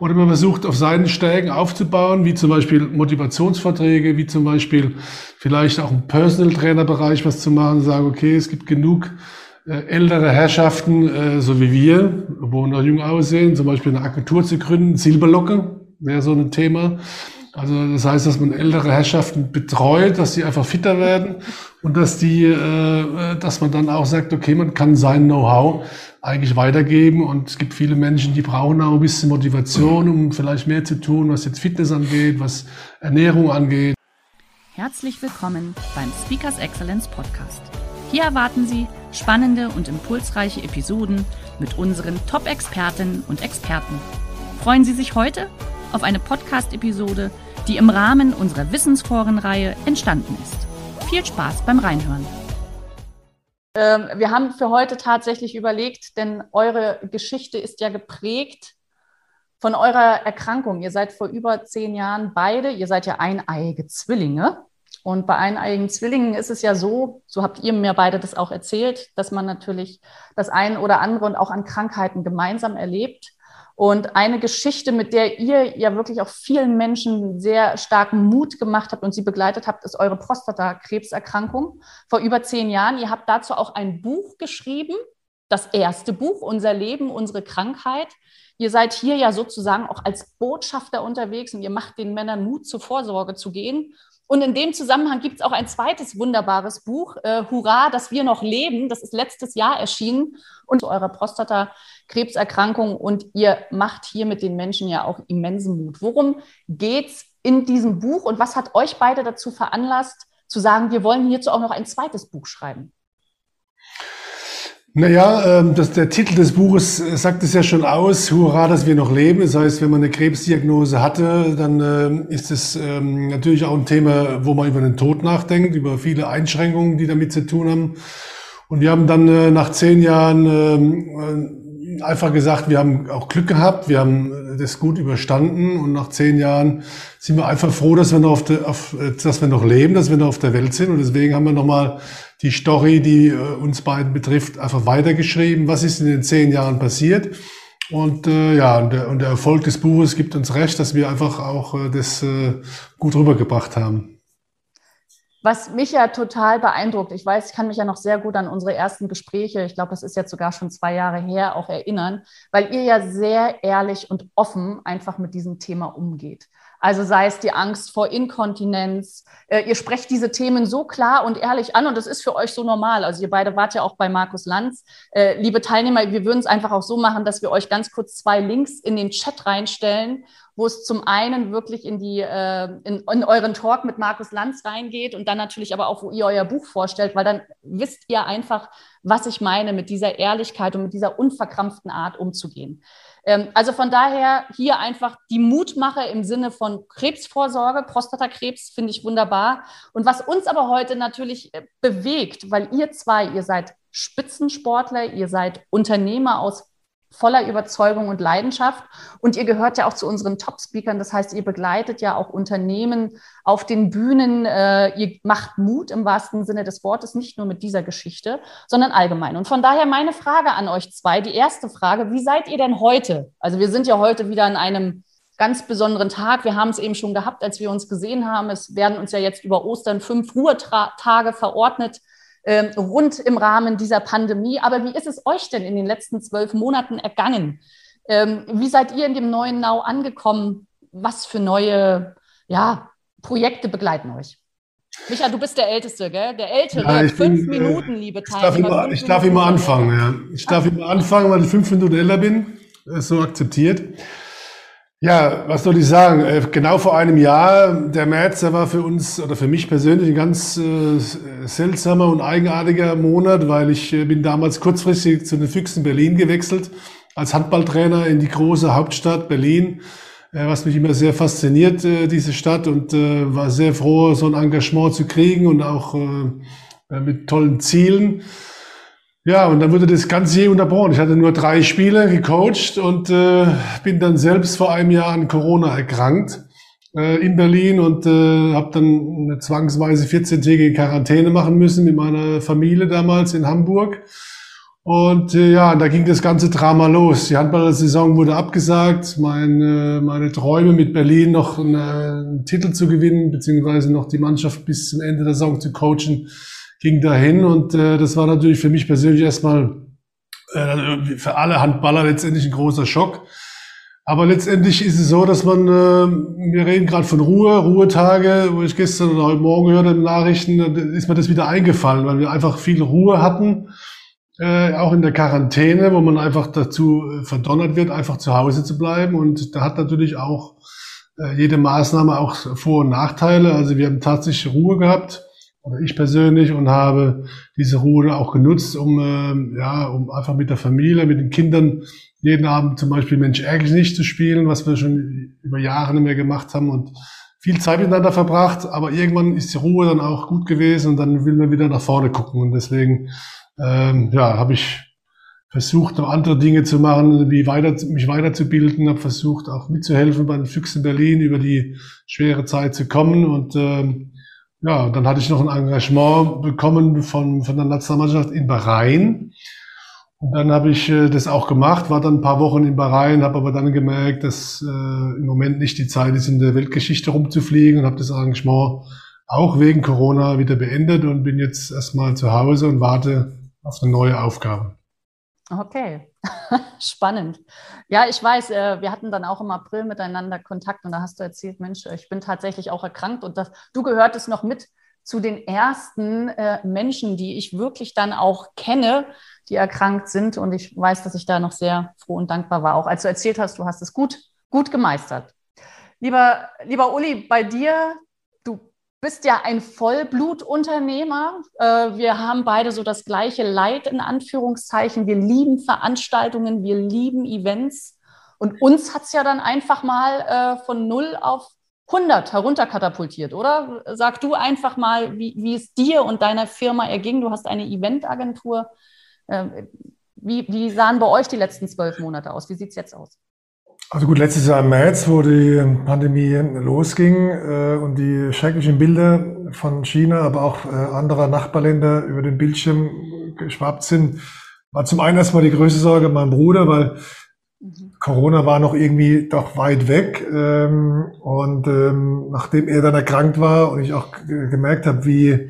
Oder man versucht auf seinen Stärken aufzubauen, wie zum Beispiel Motivationsverträge, wie zum Beispiel vielleicht auch im Personal Trainer Bereich was zu machen, sagen, okay, es gibt genug äh, ältere Herrschaften, äh, so wie wir, wo noch jung aussehen, zum Beispiel eine Agentur zu gründen, Silberlocke wäre so ein Thema. Also das heißt, dass man ältere Herrschaften betreut, dass sie einfach fitter werden und dass die, äh, dass man dann auch sagt, okay, man kann sein Know-how eigentlich weitergeben. Und es gibt viele Menschen, die brauchen auch ein bisschen Motivation, um vielleicht mehr zu tun, was jetzt Fitness angeht, was Ernährung angeht. Herzlich willkommen beim Speakers Excellence Podcast. Hier erwarten Sie spannende und impulsreiche Episoden mit unseren Top-Expertinnen und Experten. Freuen Sie sich heute auf eine Podcast-Episode, die im Rahmen unserer Wissensforenreihe entstanden ist. Viel Spaß beim Reinhören. Ähm, wir haben für heute tatsächlich überlegt, denn eure Geschichte ist ja geprägt von eurer Erkrankung. Ihr seid vor über zehn Jahren beide, ihr seid ja eineiige Zwillinge. Und bei eineiigen Zwillingen ist es ja so, so habt ihr mir beide das auch erzählt, dass man natürlich das eine oder andere und auch an Krankheiten gemeinsam erlebt. Und eine Geschichte, mit der ihr ja wirklich auch vielen Menschen sehr starken Mut gemacht habt und sie begleitet habt, ist eure Prostatakrebserkrankung vor über zehn Jahren. Ihr habt dazu auch ein Buch geschrieben, das erste Buch, Unser Leben, unsere Krankheit. Ihr seid hier ja sozusagen auch als Botschafter unterwegs und ihr macht den Männern Mut, zur Vorsorge zu gehen. Und in dem Zusammenhang gibt es auch ein zweites wunderbares Buch, äh, Hurra, dass wir noch leben. Das ist letztes Jahr erschienen und zu eurer Prostatakrebserkrankung. Und ihr macht hier mit den Menschen ja auch immensen Mut. Worum geht's in diesem Buch und was hat euch beide dazu veranlasst, zu sagen, wir wollen hierzu auch noch ein zweites Buch schreiben? Naja, ähm, das, der Titel des Buches äh, sagt es ja schon aus, hurra, dass wir noch leben. Das heißt, wenn man eine Krebsdiagnose hatte, dann äh, ist es ähm, natürlich auch ein Thema, wo man über den Tod nachdenkt, über viele Einschränkungen, die damit zu tun haben. Und wir haben dann äh, nach zehn Jahren ähm, äh, einfach gesagt, wir haben auch Glück gehabt, wir haben das gut überstanden und nach zehn Jahren sind wir einfach froh, dass wir noch auf, der, auf äh, dass wir noch leben, dass wir noch auf der Welt sind. Und deswegen haben wir nochmal die Story, die äh, uns beiden betrifft, einfach weitergeschrieben. Was ist in den zehn Jahren passiert? Und äh, ja, und der, und der Erfolg des Buches gibt uns recht, dass wir einfach auch äh, das äh, gut rübergebracht haben. Was mich ja total beeindruckt, ich weiß, ich kann mich ja noch sehr gut an unsere ersten Gespräche, ich glaube, das ist jetzt sogar schon zwei Jahre her, auch erinnern, weil ihr ja sehr ehrlich und offen einfach mit diesem Thema umgeht. Also sei es die Angst vor Inkontinenz. Äh, ihr sprecht diese Themen so klar und ehrlich an und das ist für euch so normal. Also ihr beide wart ja auch bei Markus Lanz. Äh, liebe Teilnehmer, wir würden es einfach auch so machen, dass wir euch ganz kurz zwei Links in den Chat reinstellen, wo es zum einen wirklich in die äh, in, in euren Talk mit Markus Lanz reingeht und dann natürlich aber auch, wo ihr euer Buch vorstellt, weil dann wisst ihr einfach, was ich meine mit dieser Ehrlichkeit und mit dieser unverkrampften Art umzugehen. Ähm, also von daher hier einfach die Mutmacher im Sinne von Krebsvorsorge, Prostatakrebs finde ich wunderbar. Und was uns aber heute natürlich äh, bewegt, weil ihr zwei, ihr seid Spitzensportler, ihr seid Unternehmer aus voller Überzeugung und Leidenschaft. Und ihr gehört ja auch zu unseren Top-Speakern. Das heißt, ihr begleitet ja auch Unternehmen auf den Bühnen. Äh, ihr macht Mut im wahrsten Sinne des Wortes, nicht nur mit dieser Geschichte, sondern allgemein. Und von daher meine Frage an euch zwei. Die erste Frage, wie seid ihr denn heute? Also wir sind ja heute wieder an einem ganz besonderen Tag. Wir haben es eben schon gehabt, als wir uns gesehen haben. Es werden uns ja jetzt über Ostern fünf Ruhetage verordnet äh, rund im Rahmen dieser Pandemie. Aber wie ist es euch denn in den letzten zwölf Monaten ergangen? Ähm, wie seid ihr in dem neuen Now angekommen? Was für neue ja, Projekte begleiten euch? Micha, du bist der Älteste, gell? Der Ältere. Ja, fünf bin, äh, Minuten, liebe Teilnehmer. Ich darf immer, ich darf immer anfangen, ja. Ich darf immer anfangen, weil ich fünf Minuten älter bin. Ist so akzeptiert. Ja, was soll ich sagen? Äh, genau vor einem Jahr, der März, der war für uns oder für mich persönlich ein ganz äh, seltsamer und eigenartiger Monat, weil ich äh, bin damals kurzfristig zu den Füchsen Berlin gewechselt als Handballtrainer in die große Hauptstadt Berlin, äh, was mich immer sehr fasziniert, äh, diese Stadt, und äh, war sehr froh, so ein Engagement zu kriegen und auch mit tollen Zielen. Ja, und dann wurde das Ganze je unterbrochen. Ich hatte nur drei Spiele gecoacht und äh, bin dann selbst vor einem Jahr an Corona erkrankt äh, in Berlin und äh, habe dann eine zwangsweise 14-tägige Quarantäne machen müssen mit meiner Familie damals in Hamburg. Und äh, ja, da ging das ganze Drama los. Die Handball-Saison wurde abgesagt. Meine, meine Träume mit Berlin noch einen, einen Titel zu gewinnen, beziehungsweise noch die Mannschaft bis zum Ende der Saison zu coachen, ging dahin. Und äh, das war natürlich für mich persönlich erstmal äh, für alle Handballer letztendlich ein großer Schock. Aber letztendlich ist es so, dass man, äh, wir reden gerade von Ruhe, Ruhetage, wo ich gestern oder heute Morgen hörte in Nachrichten, dann ist mir das wieder eingefallen, weil wir einfach viel Ruhe hatten äh, auch in der Quarantäne, wo man einfach dazu äh, verdonnert wird, einfach zu Hause zu bleiben. Und da hat natürlich auch äh, jede Maßnahme auch Vor- und Nachteile. Also wir haben tatsächlich Ruhe gehabt, oder ich persönlich, und habe diese Ruhe auch genutzt, um, äh, ja, um einfach mit der Familie, mit den Kindern jeden Abend zum Beispiel Mensch ärgerlich nicht zu spielen, was wir schon über Jahre nicht mehr gemacht haben und viel Zeit miteinander verbracht, aber irgendwann ist die Ruhe dann auch gut gewesen und dann will man wieder nach vorne gucken und deswegen ähm, ja, habe ich versucht, noch andere Dinge zu machen, wie weiter, mich weiterzubilden, habe versucht, auch mitzuhelfen bei den Füchsen Berlin über die schwere Zeit zu kommen. Und ähm, ja, dann hatte ich noch ein Engagement bekommen von, von der Nationalmannschaft in Bahrain. Und dann habe ich äh, das auch gemacht, war dann ein paar Wochen in Bahrain, habe aber dann gemerkt, dass äh, im Moment nicht die Zeit ist, in der Weltgeschichte rumzufliegen und habe das Engagement auch wegen Corona wieder beendet und bin jetzt erstmal zu Hause und warte auf eine neue Aufgabe. Okay, spannend. Ja, ich weiß, äh, wir hatten dann auch im April miteinander Kontakt und da hast du erzählt, Mensch, ich bin tatsächlich auch erkrankt und das, du gehörtest noch mit zu den ersten äh, Menschen, die ich wirklich dann auch kenne, die erkrankt sind. Und ich weiß, dass ich da noch sehr froh und dankbar war. Auch als du erzählt hast, du hast es gut, gut gemeistert. Lieber, lieber Uli, bei dir bist ja ein Vollblutunternehmer. Äh, wir haben beide so das gleiche Leid in Anführungszeichen. Wir lieben Veranstaltungen, wir lieben Events. Und uns hat es ja dann einfach mal äh, von 0 auf 100 herunterkatapultiert, oder? Sag du einfach mal, wie, wie es dir und deiner Firma erging. Du hast eine Eventagentur. Äh, wie, wie sahen bei euch die letzten zwölf Monate aus? Wie sieht es jetzt aus? Also gut, letztes Jahr im März, wo die Pandemie losging äh, und die schrecklichen Bilder von China, aber auch äh, anderer Nachbarländer über den Bildschirm geschwappt sind, war zum einen erstmal die größte Sorge mein Bruder, weil mhm. Corona war noch irgendwie doch weit weg. Ähm, und ähm, nachdem er dann erkrankt war und ich auch gemerkt habe, wie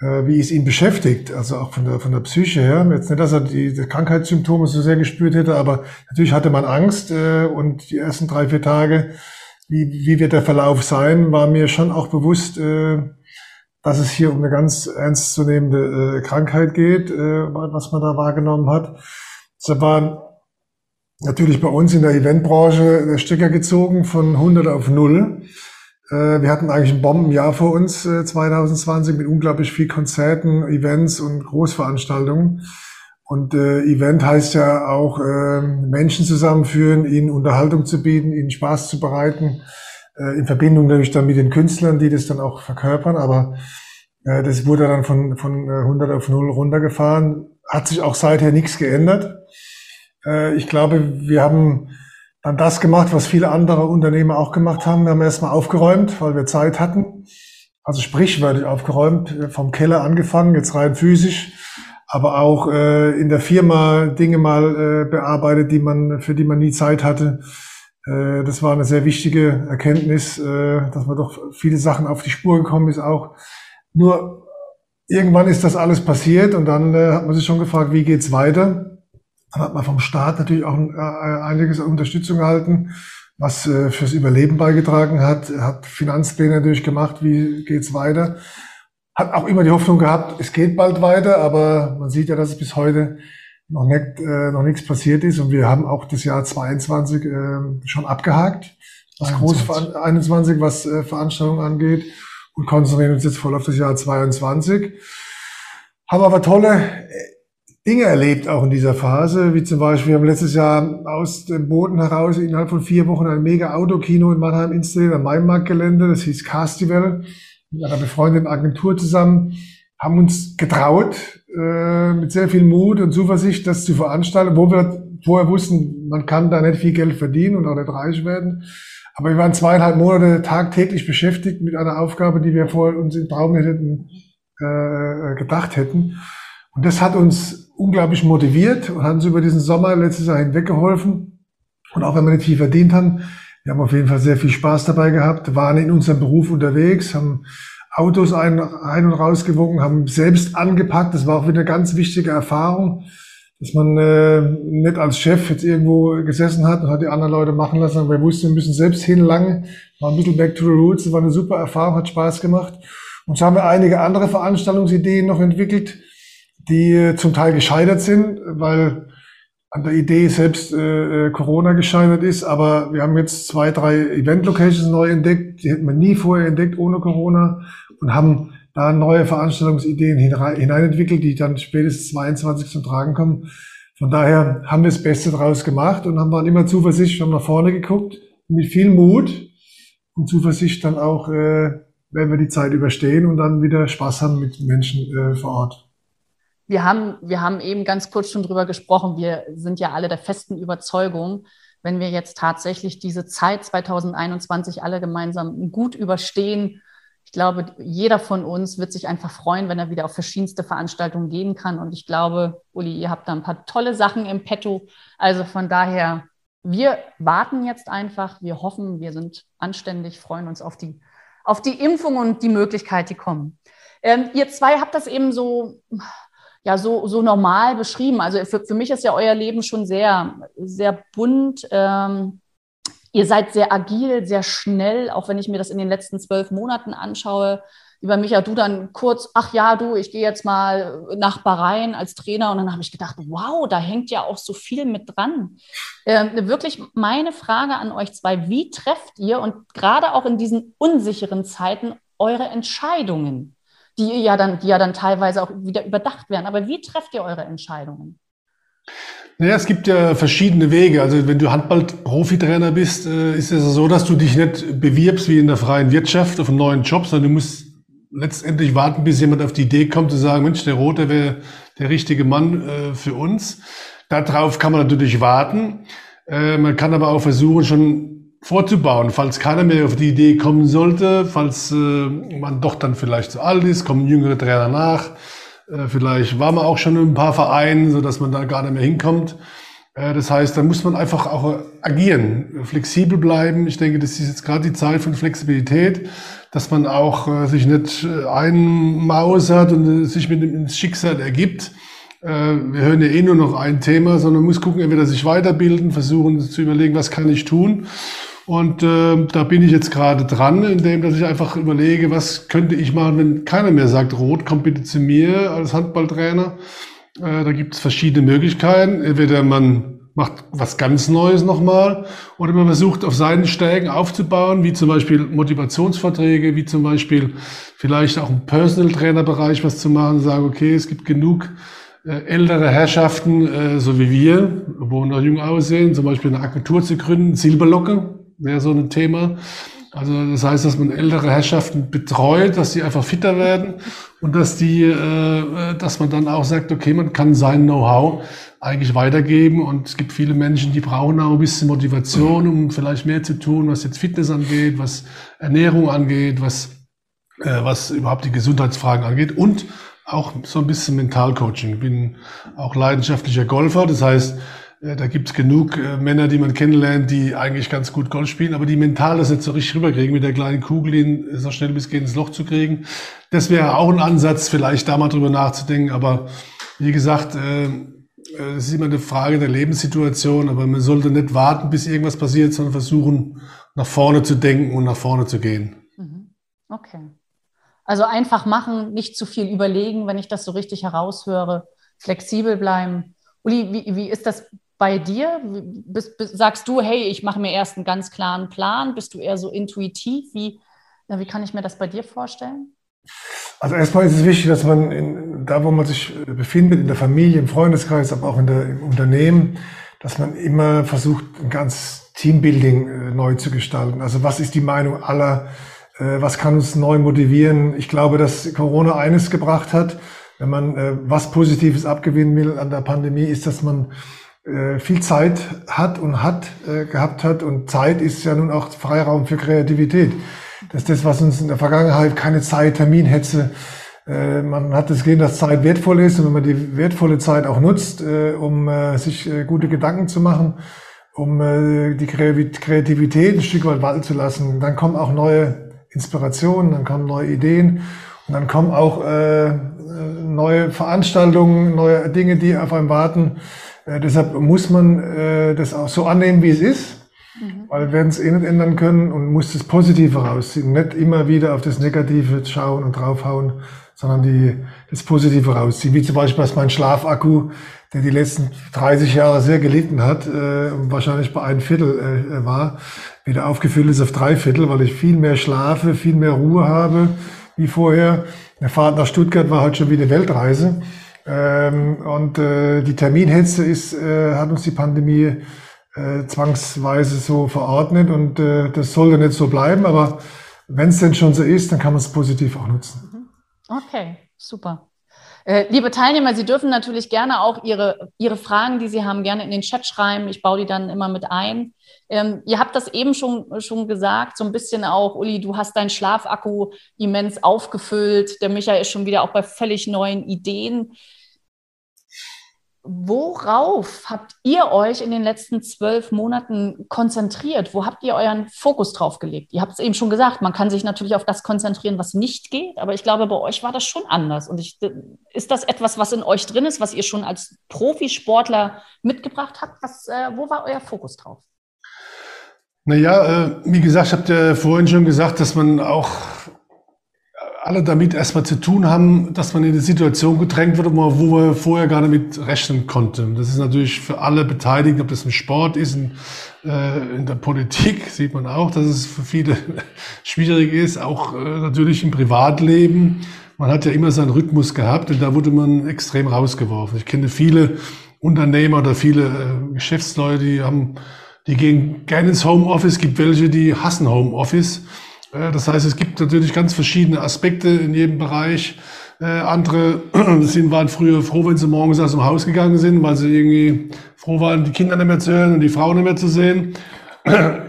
wie es ihn beschäftigt, also auch von der, von der Psyche her. Jetzt nicht, dass er die, die Krankheitssymptome so sehr gespürt hätte, aber natürlich hatte man Angst äh, und die ersten drei, vier Tage, wie, wie wird der Verlauf sein, war mir schon auch bewusst, äh, dass es hier um eine ganz ernstzunehmende äh, Krankheit geht, äh, was man da wahrgenommen hat. Es war natürlich bei uns in der Eventbranche der Stecker gezogen von 100 auf 0. Äh, wir hatten eigentlich ein Bombenjahr vor uns 2020 äh, mit unglaublich viel Konzerten, Events und Großveranstaltungen. Und äh, Event heißt ja auch äh, Menschen zusammenführen, ihnen Unterhaltung zu bieten, ihnen Spaß zu bereiten, äh, in Verbindung natürlich dann mit den Künstlern, die das dann auch verkörpern. Aber äh, das wurde dann von, von 100 auf 0 runtergefahren. Hat sich auch seither nichts geändert. Äh, ich glaube, wir haben dann das gemacht, was viele andere Unternehmer auch gemacht haben. Wir haben erstmal aufgeräumt, weil wir Zeit hatten. Also sprichwörtlich aufgeräumt, äh, vom Keller angefangen, jetzt rein physisch, aber auch äh, in der Firma Dinge mal äh, bearbeitet, die man, für die man nie Zeit hatte. Äh, das war eine sehr wichtige Erkenntnis, äh, dass man doch viele Sachen auf die Spur gekommen ist auch. Nur irgendwann ist das alles passiert und dann äh, hat man sich schon gefragt, wie geht's weiter? Dann hat man vom Staat natürlich auch äh, einiges an Unterstützung gehalten, was äh, fürs Überleben beigetragen hat, hat Finanzpläne natürlich gemacht, wie geht's weiter. Hat auch immer die Hoffnung gehabt, es geht bald weiter, aber man sieht ja, dass es bis heute noch, nicht, äh, noch nichts passiert ist. Und wir haben auch das Jahr 22 äh, schon abgehakt, was 21, 21, was äh, Veranstaltungen angeht. Und konzentrieren uns jetzt voll auf das Jahr 22. Haben aber tolle Dinge erlebt, auch in dieser Phase, wie zum Beispiel, wir haben letztes Jahr aus dem Boden heraus innerhalb von vier Wochen ein mega Autokino in Mannheim installiert, am Mainmarktgelände, das hieß Castival, mit einer befreundeten Agentur zusammen, haben uns getraut, äh, mit sehr viel Mut und Zuversicht, das zu veranstalten, wo wir vorher wussten, man kann da nicht viel Geld verdienen und auch nicht reich werden. Aber wir waren zweieinhalb Monate tagtäglich beschäftigt mit einer Aufgabe, die wir vorher uns im Traum hätten äh, gedacht hätten. Und das hat uns unglaublich motiviert und hat uns über diesen Sommer letztes Jahr hinweg geholfen. Und auch wenn wir nicht viel verdient haben, wir haben auf jeden Fall sehr viel Spaß dabei gehabt, waren in unserem Beruf unterwegs, haben Autos ein, ein und rausgewogen, haben selbst angepackt. Das war auch wieder eine ganz wichtige Erfahrung, dass man äh, nicht als Chef jetzt irgendwo gesessen hat und hat die anderen Leute machen lassen, wir wussten, wir müssen selbst hinlangen. War ein bisschen back to the roots. Das war eine super Erfahrung, hat Spaß gemacht. Und so haben wir einige andere Veranstaltungsideen noch entwickelt, die äh, zum Teil gescheitert sind, weil an der Idee selbst äh, äh, Corona gescheitert ist. Aber wir haben jetzt zwei, drei Event-Locations neu entdeckt. Die hätten wir nie vorher entdeckt ohne Corona und haben da neue Veranstaltungsideen hineinentwickelt, die dann spätestens 22 zum Tragen kommen. Von daher haben wir das Beste draus gemacht und haben dann immer Zuversicht, haben nach vorne geguckt, mit viel Mut und Zuversicht dann auch äh, werden wir die Zeit überstehen und dann wieder Spaß haben mit Menschen äh, vor Ort. Wir haben, wir haben eben ganz kurz schon drüber gesprochen. Wir sind ja alle der festen Überzeugung, wenn wir jetzt tatsächlich diese Zeit 2021 alle gemeinsam gut überstehen, ich glaube, jeder von uns wird sich einfach freuen, wenn er wieder auf verschiedenste Veranstaltungen gehen kann. Und ich glaube, Uli, ihr habt da ein paar tolle Sachen im Petto. Also von daher, wir warten jetzt einfach. Wir hoffen, wir sind anständig, freuen uns auf die auf die Impfung und die Möglichkeit, die kommen. Ähm, ihr zwei habt das eben so, ja, so, so normal beschrieben. Also für, für mich ist ja euer Leben schon sehr, sehr bunt. Ähm, ihr seid sehr agil, sehr schnell, auch wenn ich mir das in den letzten zwölf Monaten anschaue lieber Micha, du dann kurz, ach ja, du, ich gehe jetzt mal nach Bahrain als Trainer. Und dann habe ich gedacht, wow, da hängt ja auch so viel mit dran. Ähm, wirklich meine Frage an euch zwei, wie trefft ihr und gerade auch in diesen unsicheren Zeiten eure Entscheidungen, die ja dann, die ja dann teilweise auch wieder überdacht werden. Aber wie trefft ihr eure Entscheidungen? Naja, es gibt ja verschiedene Wege. Also wenn du Handball-Profitrainer bist, äh, ist es so, dass du dich nicht bewirbst wie in der freien Wirtschaft auf einen neuen Job, sondern du musst letztendlich warten, bis jemand auf die Idee kommt zu sagen, Mensch, der Rote wäre der richtige Mann äh, für uns. Darauf kann man natürlich warten. Äh, man kann aber auch versuchen, schon vorzubauen, falls keiner mehr auf die Idee kommen sollte, falls äh, man doch dann vielleicht zu alt ist, kommen jüngere Trainer nach. Äh, vielleicht war man auch schon in ein paar Vereinen, so dass man da gar nicht mehr hinkommt. Äh, das heißt, da muss man einfach auch agieren, flexibel bleiben. Ich denke, das ist jetzt gerade die Zeit von Flexibilität, dass man auch äh, sich nicht äh, einmausert und sich mit dem Schicksal ergibt. Wir hören ja eh nur noch ein Thema, sondern muss gucken, entweder sich weiterbilden, versuchen zu überlegen, was kann ich tun. Und äh, da bin ich jetzt gerade dran, indem dass ich einfach überlege, was könnte ich machen, wenn keiner mehr sagt, Rot, komm bitte zu mir als Handballtrainer. Äh, da gibt es verschiedene Möglichkeiten. Entweder man macht was ganz Neues nochmal oder man versucht auf seinen Stärken aufzubauen, wie zum Beispiel Motivationsverträge, wie zum Beispiel vielleicht auch im Personal Trainer Bereich was zu machen, sagen, okay, es gibt genug äh, ältere Herrschaften, äh, so wie wir, wo noch jung aussehen, zum Beispiel eine Agentur zu gründen, Silberlocke wäre so ein Thema. Also das heißt, dass man ältere Herrschaften betreut, dass sie einfach fitter werden und dass die, äh, dass man dann auch sagt, okay, man kann sein Know-how eigentlich weitergeben und es gibt viele Menschen, die brauchen auch ein bisschen Motivation, um vielleicht mehr zu tun, was jetzt Fitness angeht, was Ernährung angeht, was äh, was überhaupt die Gesundheitsfragen angeht und auch so ein bisschen Mentalcoaching. Ich bin auch leidenschaftlicher Golfer, das heißt, da gibt es genug äh, Männer, die man kennenlernt, die eigentlich ganz gut Golf spielen, aber die mental das nicht so richtig rüberkriegen, mit der kleinen Kugel ihn so schnell bis geht ins Loch zu kriegen. Das wäre auch ein Ansatz, vielleicht da mal drüber nachzudenken. Aber wie gesagt, äh, es ist immer eine Frage der Lebenssituation, aber man sollte nicht warten, bis irgendwas passiert, sondern versuchen, nach vorne zu denken und nach vorne zu gehen. Mhm. Okay. Also einfach machen, nicht zu viel überlegen, wenn ich das so richtig heraushöre, flexibel bleiben. Uli, wie, wie ist das bei dir? Bist, bist, sagst du, hey, ich mache mir erst einen ganz klaren Plan? Bist du eher so intuitiv? Wie, wie kann ich mir das bei dir vorstellen? Also erstmal ist es wichtig, dass man in, da wo man sich befindet, in der Familie, im Freundeskreis, aber auch in der, im Unternehmen, dass man immer versucht, ein ganz Teambuilding äh, neu zu gestalten. Also was ist die Meinung aller? Äh, was kann uns neu motivieren? Ich glaube, dass Corona eines gebracht hat, wenn man äh, was Positives abgewinnen will an der Pandemie, ist, dass man äh, viel Zeit hat und hat äh, gehabt hat. Und Zeit ist ja nun auch Freiraum für Kreativität. Das ist das, was uns in der Vergangenheit keine Zeit, Terminhetze, äh, man hat es gesehen, dass Zeit wertvoll ist und wenn man die wertvolle Zeit auch nutzt, äh, um äh, sich äh, gute Gedanken zu machen, um äh, die Kreativität ein Stück weit walten zu lassen, dann kommen auch neue Inspirationen, dann kommen neue Ideen und dann kommen auch äh, neue Veranstaltungen, neue Dinge, die auf einem warten. Äh, deshalb muss man äh, das auch so annehmen, wie es ist, mhm. weil wir werden es eh nicht ändern können und muss das Positive rausziehen, nicht immer wieder auf das Negative schauen und draufhauen, sondern die, das Positive rausziehen. Wie zum Beispiel, dass mein Schlafakku, der die letzten 30 Jahre sehr gelitten hat, äh, wahrscheinlich bei ein Viertel äh, war, wieder aufgefüllt ist auf drei Viertel, weil ich viel mehr schlafe, viel mehr Ruhe habe wie vorher. Der Fahrt nach Stuttgart war halt schon wieder Weltreise. Ähm, und äh, die Terminhetze ist, äh, hat uns die Pandemie äh, zwangsweise so verordnet und äh, das sollte nicht so bleiben, aber wenn es denn schon so ist, dann kann man es positiv auch nutzen. Mhm. Okay, super. Äh, liebe Teilnehmer, Sie dürfen natürlich gerne auch Ihre, Ihre Fragen, die Sie haben, gerne in den Chat schreiben. Ich baue die dann immer mit ein. Ähm, ihr habt das eben schon, schon gesagt, so ein bisschen auch, Uli, du hast deinen Schlafakku immens aufgefüllt. Der Michael ist schon wieder auch bei völlig neuen Ideen. Worauf habt ihr euch in den letzten zwölf Monaten konzentriert? Wo habt ihr euren Fokus drauf gelegt? Ihr habt es eben schon gesagt, man kann sich natürlich auf das konzentrieren, was nicht geht, aber ich glaube, bei euch war das schon anders. Und ich, ist das etwas, was in euch drin ist, was ihr schon als Profisportler mitgebracht habt? Was, äh, wo war euer Fokus drauf? Naja, äh, wie gesagt, ich habe ja vorhin schon gesagt, dass man auch alle damit erstmal zu tun haben, dass man in eine Situation gedrängt wird, wo man vorher gar nicht mit rechnen konnte. Das ist natürlich für alle Beteiligten, ob das im Sport ist, in, äh, in der Politik sieht man auch, dass es für viele schwierig ist, auch äh, natürlich im Privatleben. Man hat ja immer seinen Rhythmus gehabt und da wurde man extrem rausgeworfen. Ich kenne viele Unternehmer oder viele äh, Geschäftsleute, die haben, die gehen gerne ins Homeoffice, gibt welche, die hassen Homeoffice. Das heißt, es gibt natürlich ganz verschiedene Aspekte in jedem Bereich. Äh, andere sind, waren früher froh, wenn sie morgens aus dem Haus gegangen sind, weil sie irgendwie froh waren, die Kinder nicht mehr zu hören und die Frau nicht mehr zu sehen.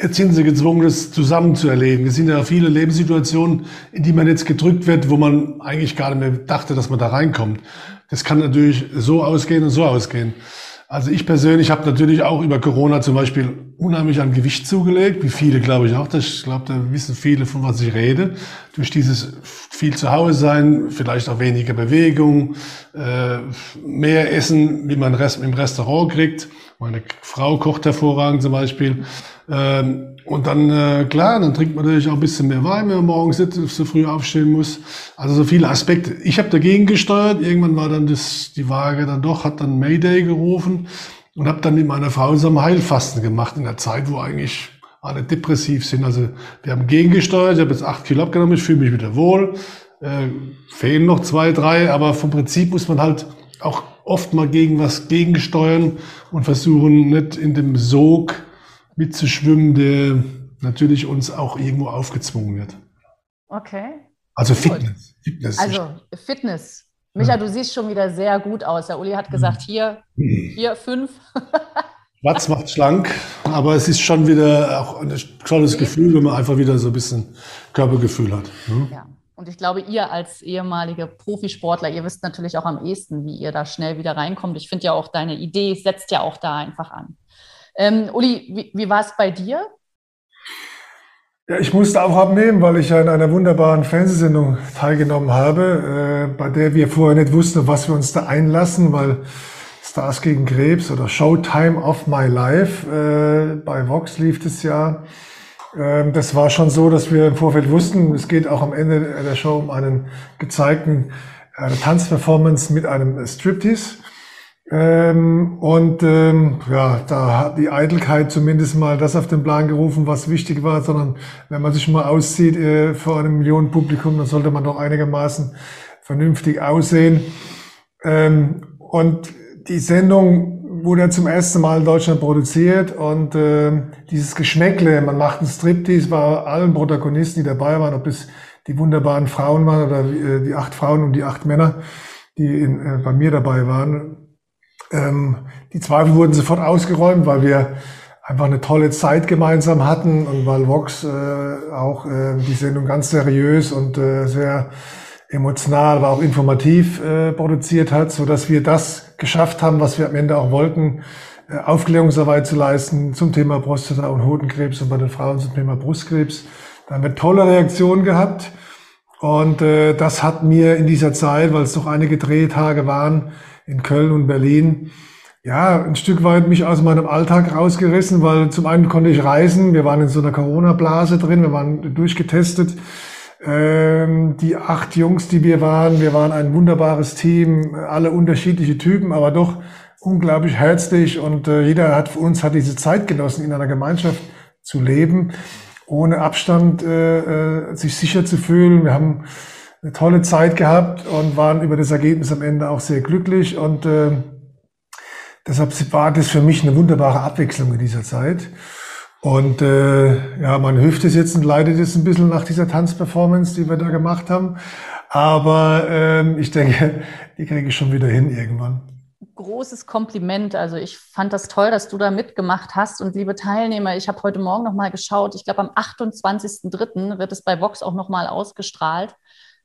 Jetzt sind sie gezwungen, das zusammen zu erleben. Es sind ja viele Lebenssituationen, in die man jetzt gedrückt wird, wo man eigentlich gar nicht mehr dachte, dass man da reinkommt. Das kann natürlich so ausgehen und so ausgehen. Also ich persönlich habe natürlich auch über Corona zum Beispiel unheimlich an Gewicht zugelegt, wie viele glaube ich auch. Das, ich glaube, da wissen viele, von was ich rede. Durch dieses viel zu Hause sein, vielleicht auch weniger Bewegung, äh, mehr Essen, wie man im Restaurant kriegt. Meine Frau kocht hervorragend zum Beispiel. Ähm, und dann, äh, klar, dann trinkt man natürlich auch ein bisschen mehr Wein, wenn man morgens nicht so früh aufstehen muss. Also so viele Aspekte. Ich habe dagegen gesteuert. Irgendwann war dann das, die Waage dann doch, hat dann Mayday gerufen und habe dann mit meiner Frau zusammen Heilfasten gemacht in der Zeit, wo eigentlich alle depressiv sind. Also wir haben gegengesteuert. Ich habe jetzt acht Kilo abgenommen. Ich fühle mich wieder wohl. Äh, fehlen noch zwei, drei. Aber vom Prinzip muss man halt auch oft mal gegen was gegensteuern und versuchen nicht in dem Sog mitzuschwimmen, der natürlich uns auch irgendwo aufgezwungen wird. Okay. Also Fitness. Fitness. Also Fitness. Micha, du siehst schon wieder sehr gut aus. Der Uli hat gesagt, hier, hier fünf. Schwarz macht schlank, aber es ist schon wieder auch ein tolles Gefühl, wenn man einfach wieder so ein bisschen Körpergefühl hat. Ne? Ja. Und ich glaube, ihr als ehemalige Profisportler, ihr wisst natürlich auch am ehesten, wie ihr da schnell wieder reinkommt. Ich finde ja auch, deine Idee setzt ja auch da einfach an. Ähm, Uli, wie, wie war es bei dir? Ja, ich musste auch abnehmen, weil ich ja in einer wunderbaren Fernsehsendung teilgenommen habe, äh, bei der wir vorher nicht wussten, was wir uns da einlassen, weil Stars gegen Krebs oder Showtime of My Life äh, bei Vox lief es ja. Ähm, das war schon so, dass wir im Vorfeld wussten, es geht auch am Ende der Show um einen gezeigten eine Tanzperformance mit einem Striptease. Ähm, und ähm, ja, da hat die Eitelkeit zumindest mal das auf den Plan gerufen, was wichtig war, sondern wenn man sich mal auszieht äh, vor einem Millionenpublikum, dann sollte man doch einigermaßen vernünftig aussehen. Ähm, und die Sendung wurde zum ersten Mal in Deutschland produziert und äh, dieses Geschmäckle, man macht einen Striptease, war allen Protagonisten, die dabei waren, ob es die wunderbaren Frauen waren oder äh, die acht Frauen und die acht Männer, die in, äh, bei mir dabei waren. Ähm, die Zweifel wurden sofort ausgeräumt, weil wir einfach eine tolle Zeit gemeinsam hatten und weil Vox äh, auch äh, die Sendung ganz seriös und äh, sehr emotional, aber auch informativ äh, produziert hat, so dass wir das geschafft haben, was wir am Ende auch wollten, äh, Aufklärungsarbeit zu leisten zum Thema Prostata und Hodenkrebs und bei den Frauen zum Thema Brustkrebs. Da haben wir tolle Reaktionen gehabt und äh, das hat mir in dieser Zeit, weil es doch einige Drehtage waren in Köln und Berlin, ja, ein Stück weit mich aus meinem Alltag rausgerissen, weil zum einen konnte ich reisen, wir waren in so einer Corona-Blase drin, wir waren durchgetestet ähm, die acht Jungs, die wir waren, wir waren ein wunderbares Team, alle unterschiedliche Typen, aber doch unglaublich herzlich und äh, jeder hat für uns hat diese Zeit genossen, in einer Gemeinschaft zu leben, ohne Abstand äh, äh, sich sicher zu fühlen. Wir haben eine tolle Zeit gehabt und waren über das Ergebnis am Ende auch sehr glücklich und äh, deshalb war das für mich eine wunderbare Abwechslung in dieser Zeit. Und äh, ja, meine Hüfte sitzt und leidet jetzt ein bisschen nach dieser Tanzperformance, die wir da gemacht haben. Aber ähm, ich denke, die kriege ich schon wieder hin irgendwann. Großes Kompliment. Also ich fand das toll, dass du da mitgemacht hast. Und liebe Teilnehmer, ich habe heute Morgen nochmal geschaut. Ich glaube, am 28.03. wird es bei Vox auch nochmal ausgestrahlt.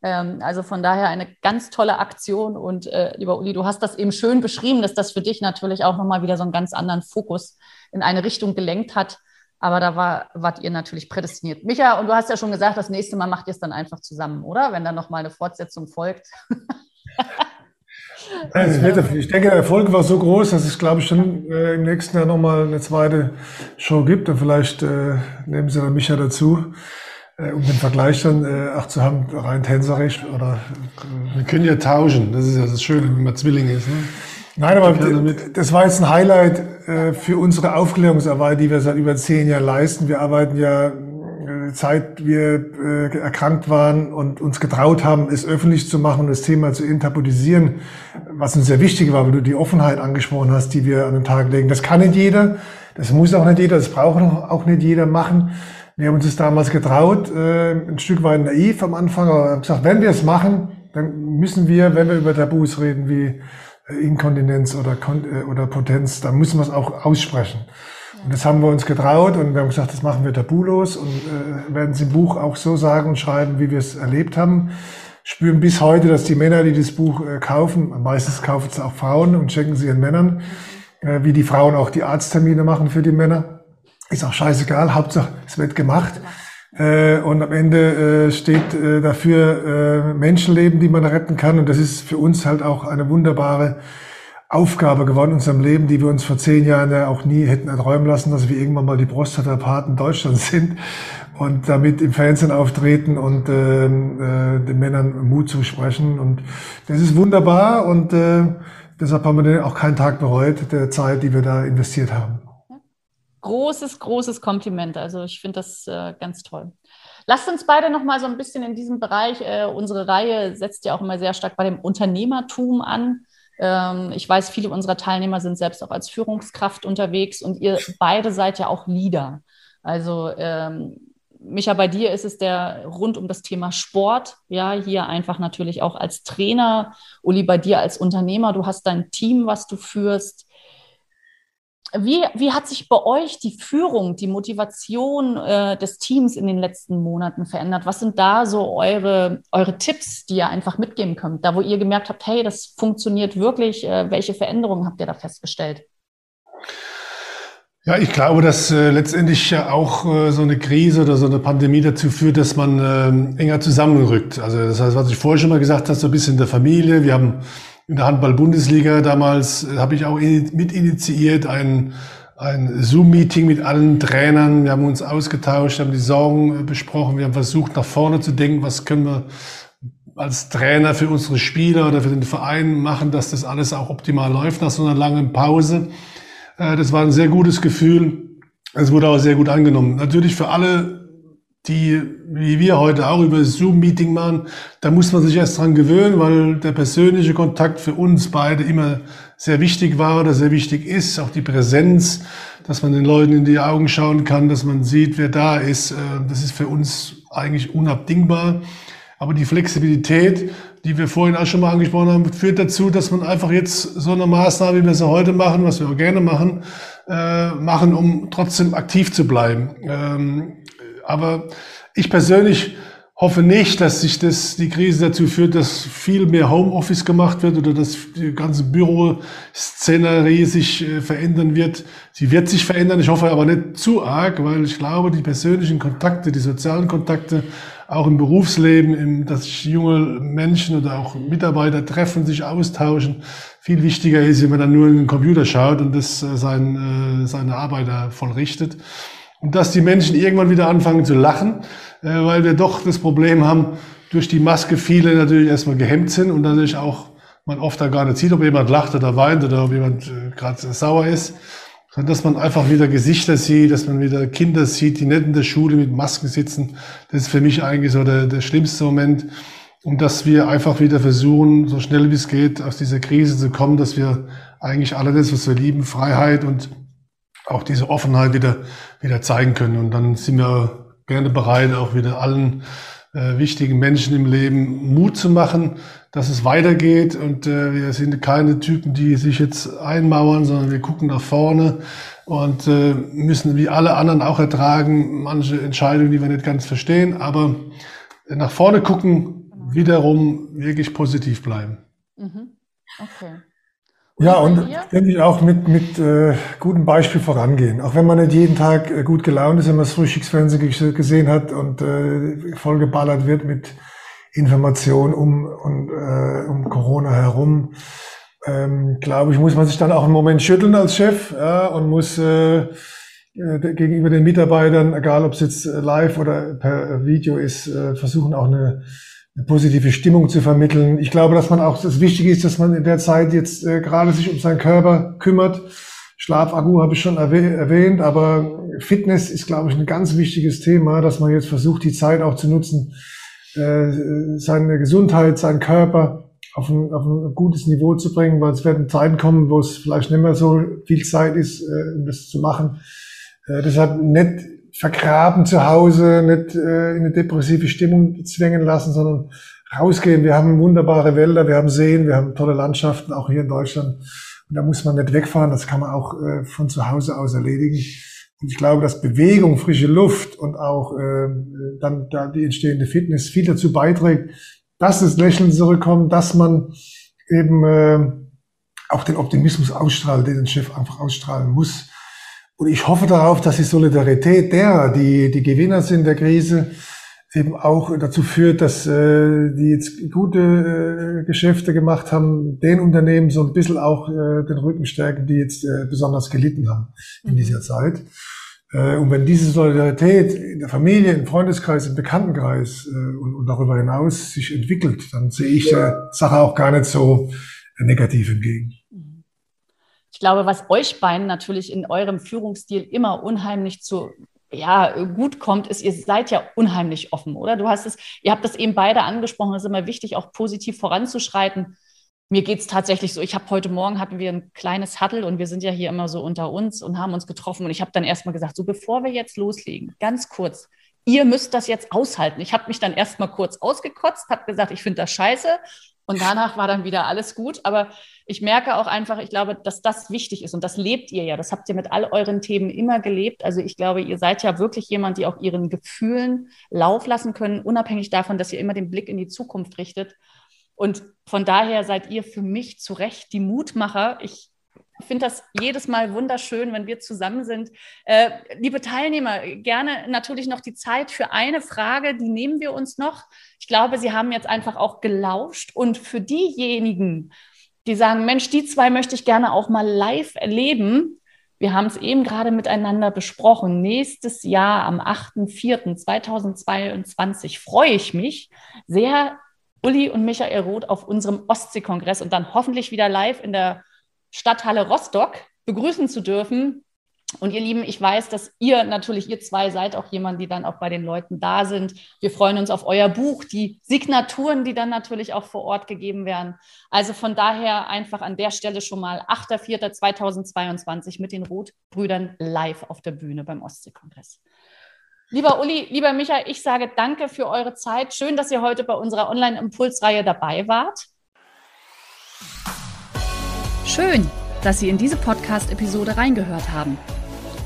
Ähm, also von daher eine ganz tolle Aktion. Und äh, lieber Uli, du hast das eben schön beschrieben, dass das für dich natürlich auch nochmal wieder so einen ganz anderen Fokus in eine Richtung gelenkt hat aber da war, wart ihr natürlich prädestiniert. Micha, und du hast ja schon gesagt, das nächste Mal macht ihr es dann einfach zusammen, oder? Wenn dann nochmal eine Fortsetzung folgt. ich denke, der Erfolg war so groß, dass es, glaube ich, schon äh, im nächsten Jahr nochmal eine zweite Show gibt. Und vielleicht äh, nehmen Sie dann Micha dazu, um den Vergleich dann äh, auch zu haben, rein tänzerisch. Oder, äh, Wir können ja tauschen. Das ist ja das Schöne, wenn man Zwilling ist. Ne? Nein, aber das war jetzt ein Highlight äh, für unsere Aufklärungsarbeit, die wir seit über zehn Jahren leisten. Wir arbeiten ja äh, seit wir äh, erkrankt waren und uns getraut haben, es öffentlich zu machen und das Thema zu enttabuisieren, was uns sehr wichtig war, weil du die Offenheit angesprochen hast, die wir an den Tag legen. Das kann nicht jeder, das muss auch nicht jeder, das braucht auch nicht jeder machen. Wir haben uns das damals getraut, ein Stück weit naiv am Anfang, aber haben gesagt, wenn wir es machen, dann müssen wir, wenn wir über Tabus reden, wie Inkontinenz oder, äh, oder Potenz, da müssen wir es auch aussprechen. Und das haben wir uns getraut und wir haben gesagt, das machen wir tabulos und äh, werden es im Buch auch so sagen und schreiben, wie wir es erlebt haben. Spüren bis heute, dass die Männer, die das Buch äh, kaufen, meistens kaufen es auch Frauen und schenken sie ihren Männern, äh, wie die Frauen auch die Arzttermine machen für die Männer. Ist auch scheißegal, Hauptsache es wird gemacht. Äh, und am Ende äh, steht äh, dafür äh, Menschenleben, die man retten kann. Und das ist für uns halt auch eine wunderbare Aufgabe geworden in unserem Leben, die wir uns vor zehn Jahren ja auch nie hätten erträumen lassen, dass wir irgendwann mal die Prostata-Paten Deutschlands sind und damit im Fernsehen auftreten und äh, äh, den Männern Mut zusprechen. Und das ist wunderbar und äh, deshalb haben wir auch keinen Tag bereut, der Zeit, die wir da investiert haben großes, großes Kompliment. Also ich finde das äh, ganz toll. Lasst uns beide noch mal so ein bisschen in diesem Bereich. Äh, unsere Reihe setzt ja auch immer sehr stark bei dem Unternehmertum an. Ähm, ich weiß, viele unserer Teilnehmer sind selbst auch als Führungskraft unterwegs und ihr beide seid ja auch Leader. Also ähm, Micha, bei dir ist es der rund um das Thema Sport. Ja, hier einfach natürlich auch als Trainer. Uli, bei dir als Unternehmer. Du hast dein Team, was du führst. Wie, wie hat sich bei euch die Führung, die Motivation äh, des Teams in den letzten Monaten verändert? Was sind da so eure, eure Tipps, die ihr einfach mitgeben könnt? Da, wo ihr gemerkt habt, hey, das funktioniert wirklich, äh, welche Veränderungen habt ihr da festgestellt? Ja, ich glaube, dass äh, letztendlich auch äh, so eine Krise oder so eine Pandemie dazu führt, dass man äh, enger zusammenrückt. Also das heißt, was ich vorher schon mal gesagt habe, so ein bisschen in der Familie. Wir haben in der Handball-Bundesliga damals äh, habe ich auch mit initiiert ein, ein Zoom-Meeting mit allen Trainern. Wir haben uns ausgetauscht, haben die Sorgen äh, besprochen. Wir haben versucht, nach vorne zu denken, was können wir als Trainer für unsere Spieler oder für den Verein machen, dass das alles auch optimal läuft nach so einer langen Pause. Äh, das war ein sehr gutes Gefühl. Es wurde auch sehr gut angenommen. Natürlich für alle die, wie wir heute auch über Zoom-Meeting machen, da muss man sich erst dran gewöhnen, weil der persönliche Kontakt für uns beide immer sehr wichtig war oder sehr wichtig ist. Auch die Präsenz, dass man den Leuten in die Augen schauen kann, dass man sieht, wer da ist. Äh, das ist für uns eigentlich unabdingbar. Aber die Flexibilität, die wir vorhin auch schon mal angesprochen haben, führt dazu, dass man einfach jetzt so eine Maßnahme, wie wir sie heute machen, was wir auch gerne machen, äh, machen, um trotzdem aktiv zu bleiben. Ähm, aber ich persönlich hoffe nicht, dass sich das, die Krise dazu führt, dass viel mehr Homeoffice gemacht wird oder dass die ganze Büroszenerie sich äh, verändern wird. Sie wird sich verändern. Ich hoffe aber nicht zu arg, weil ich glaube, die persönlichen Kontakte, die sozialen Kontakte, auch im Berufsleben, im, dass junge Menschen oder auch Mitarbeiter treffen, sich austauschen, viel wichtiger ist, wenn man dann nur in den Computer schaut und das äh, sein, äh, seine Arbeit da vollrichtet. Und dass die Menschen irgendwann wieder anfangen zu lachen, äh, weil wir doch das Problem haben, durch die Maske viele natürlich erstmal gehemmt sind und natürlich auch man oft da gar nicht sieht, ob jemand lacht oder weint oder ob jemand äh, gerade sauer ist, sondern dass man einfach wieder Gesichter sieht, dass man wieder Kinder sieht, die nicht in der Schule mit Masken sitzen. Das ist für mich eigentlich so der, der schlimmste Moment. Und dass wir einfach wieder versuchen, so schnell wie es geht, aus dieser Krise zu kommen, dass wir eigentlich alles, was wir lieben, Freiheit und auch diese Offenheit wieder, wieder zeigen können. Und dann sind wir gerne bereit, auch wieder allen äh, wichtigen Menschen im Leben Mut zu machen, dass es weitergeht. Und äh, wir sind keine Typen, die sich jetzt einmauern, sondern wir gucken nach vorne und äh, müssen wie alle anderen auch ertragen, manche Entscheidungen, die wir nicht ganz verstehen, aber nach vorne gucken, wiederum wirklich positiv bleiben. Mhm. Okay. Ja, und denke ich auch mit, mit äh, gutem Beispiel vorangehen. Auch wenn man nicht jeden Tag äh, gut gelaunt ist, wenn man das Frühstücksfernsehen gesehen hat und äh, vollgeballert wird mit Informationen um, um, äh, um Corona herum, ähm, glaube ich, muss man sich dann auch einen Moment schütteln als Chef ja, und muss äh, äh gegenüber den Mitarbeitern, egal ob es jetzt live oder per Video ist, äh, versuchen auch eine eine positive Stimmung zu vermitteln. Ich glaube, dass man auch das Wichtige ist, dass man in der Zeit jetzt äh, gerade sich um seinen Körper kümmert. Schlafakku habe ich schon erwähnt, aber Fitness ist, glaube ich, ein ganz wichtiges Thema, dass man jetzt versucht, die Zeit auch zu nutzen, äh, seine Gesundheit, seinen Körper auf ein, auf ein gutes Niveau zu bringen, weil es werden Zeiten kommen, wo es vielleicht nicht mehr so viel Zeit ist, äh, das zu machen. Äh, deshalb nicht vergraben zu Hause, nicht äh, in eine depressive Stimmung zwängen lassen, sondern rausgehen. Wir haben wunderbare Wälder, wir haben Seen, wir haben tolle Landschaften, auch hier in Deutschland. Und da muss man nicht wegfahren, das kann man auch äh, von zu Hause aus erledigen. Und ich glaube, dass Bewegung, frische Luft und auch äh, dann da die entstehende Fitness viel dazu beiträgt, dass das Lächeln zurückkommt, dass man eben äh, auch den Optimismus ausstrahlt, den ein Chef einfach ausstrahlen muss. Und ich hoffe darauf, dass die Solidarität derer, die die Gewinner sind der Krise, eben auch dazu führt, dass äh, die jetzt gute äh, Geschäfte gemacht haben, den Unternehmen so ein bisschen auch äh, den Rücken stärken, die jetzt äh, besonders gelitten haben in mhm. dieser Zeit. Äh, und wenn diese Solidarität in der Familie, im Freundeskreis, im Bekanntenkreis äh, und, und darüber hinaus sich entwickelt, dann sehe ich der Sache auch gar nicht so negativ entgegen glaube, was euch beiden natürlich in eurem Führungsstil immer unheimlich zu ja, gut kommt, ist, ihr seid ja unheimlich offen, oder? Du hast es, ihr habt das eben beide angesprochen, es ist immer wichtig, auch positiv voranzuschreiten. Mir geht es tatsächlich so, ich habe heute Morgen hatten wir ein kleines Huddle und wir sind ja hier immer so unter uns und haben uns getroffen und ich habe dann erstmal gesagt, so bevor wir jetzt loslegen, ganz kurz, ihr müsst das jetzt aushalten. Ich habe mich dann erstmal kurz ausgekotzt, habe gesagt, ich finde das scheiße und danach war dann wieder alles gut. Aber ich merke auch einfach, ich glaube, dass das wichtig ist und das lebt ihr ja. Das habt ihr mit all euren Themen immer gelebt. Also ich glaube, ihr seid ja wirklich jemand, die auch ihren Gefühlen Lauf lassen können, unabhängig davon, dass ihr immer den Blick in die Zukunft richtet. Und von daher seid ihr für mich zu Recht die Mutmacher. Ich finde das jedes Mal wunderschön, wenn wir zusammen sind. Äh, liebe Teilnehmer, gerne natürlich noch die Zeit für eine Frage, die nehmen wir uns noch. Ich glaube, Sie haben jetzt einfach auch gelauscht und für diejenigen, die sagen, Mensch, die zwei möchte ich gerne auch mal live erleben. Wir haben es eben gerade miteinander besprochen. Nächstes Jahr am 8.4.2022 freue ich mich sehr, Uli und Michael Roth auf unserem Ostseekongress und dann hoffentlich wieder live in der Stadthalle Rostock begrüßen zu dürfen. Und ihr Lieben, ich weiß, dass ihr natürlich, ihr zwei seid auch jemand, die dann auch bei den Leuten da sind. Wir freuen uns auf euer Buch, die Signaturen, die dann natürlich auch vor Ort gegeben werden. Also von daher einfach an der Stelle schon mal 8.4.2022 mit den Rotbrüdern live auf der Bühne beim Ostseekongress. Lieber Uli, lieber Micha, ich sage danke für eure Zeit. Schön, dass ihr heute bei unserer Online-Impulsreihe dabei wart. Schön, dass Sie in diese Podcast-Episode reingehört haben.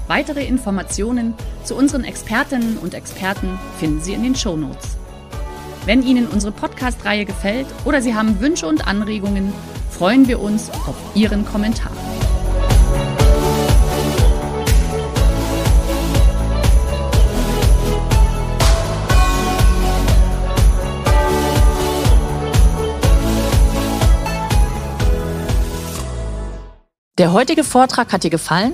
Weitere Informationen zu unseren Expertinnen und Experten finden Sie in den Show Notes. Wenn Ihnen unsere Podcast-Reihe gefällt oder Sie haben Wünsche und Anregungen, freuen wir uns auf Ihren Kommentar. Der heutige Vortrag hat dir gefallen?